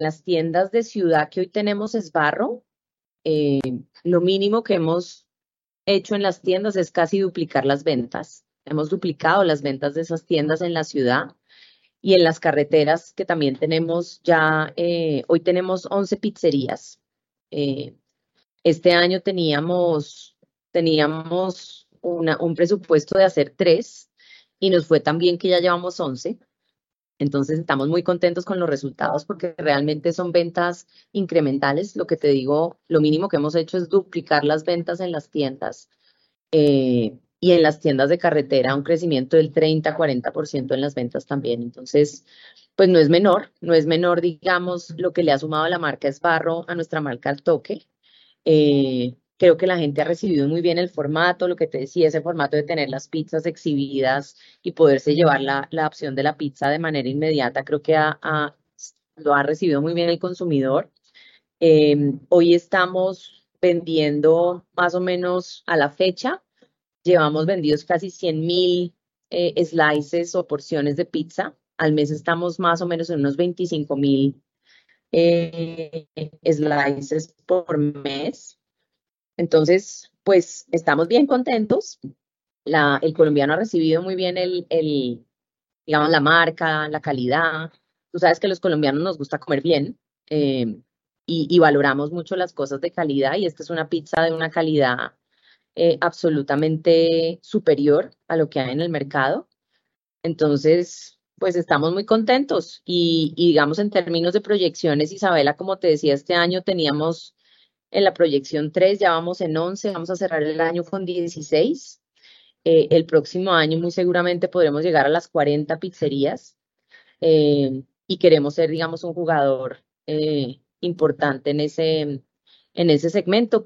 las tiendas de ciudad que hoy tenemos es barro. Eh, lo mínimo que hemos hecho en las tiendas es casi duplicar las ventas. Hemos duplicado las ventas de esas tiendas en la ciudad y en las carreteras que también tenemos ya, eh, hoy tenemos 11 pizzerías. Eh, este año teníamos, teníamos un presupuesto de hacer tres y nos fue tan bien que ya llevamos 11. Entonces estamos muy contentos con los resultados porque realmente son ventas incrementales. Lo que te digo, lo mínimo que hemos hecho es duplicar las ventas en las tiendas. Eh, y en las tiendas de carretera un crecimiento del 30-40% en las ventas también. Entonces, pues no es menor, no es menor, digamos, lo que le ha sumado la marca Esbarro a nuestra marca Al Toque. Eh, creo que la gente ha recibido muy bien el formato, lo que te decía, ese formato de tener las pizzas exhibidas y poderse llevar la, la opción de la pizza de manera inmediata, creo que lo ha recibido muy bien el consumidor. Eh, hoy estamos vendiendo más o menos a la fecha Llevamos vendidos casi 100 mil eh, slices o porciones de pizza. Al mes estamos más o menos en unos 25 mil eh, slices por mes. Entonces, pues estamos bien contentos. El colombiano ha recibido muy bien el, digamos, la marca, la calidad. Tú sabes que los colombianos nos gusta comer bien eh, y, y, valoramos mucho las cosas de calidad y esta es una pizza de una calidad eh, absolutamente superior a lo que hay en el mercado. Entonces, pues estamos muy contentos y, digamos en términos de proyecciones, Isabela, como te decía, este año teníamos en la proyección 3, ya vamos en 11, vamos a cerrar el año con 16. Eh, el próximo año muy seguramente podremos llegar a las 40 pizzerías eh, y queremos ser, digamos, un jugador importante en ese, en ese segmento.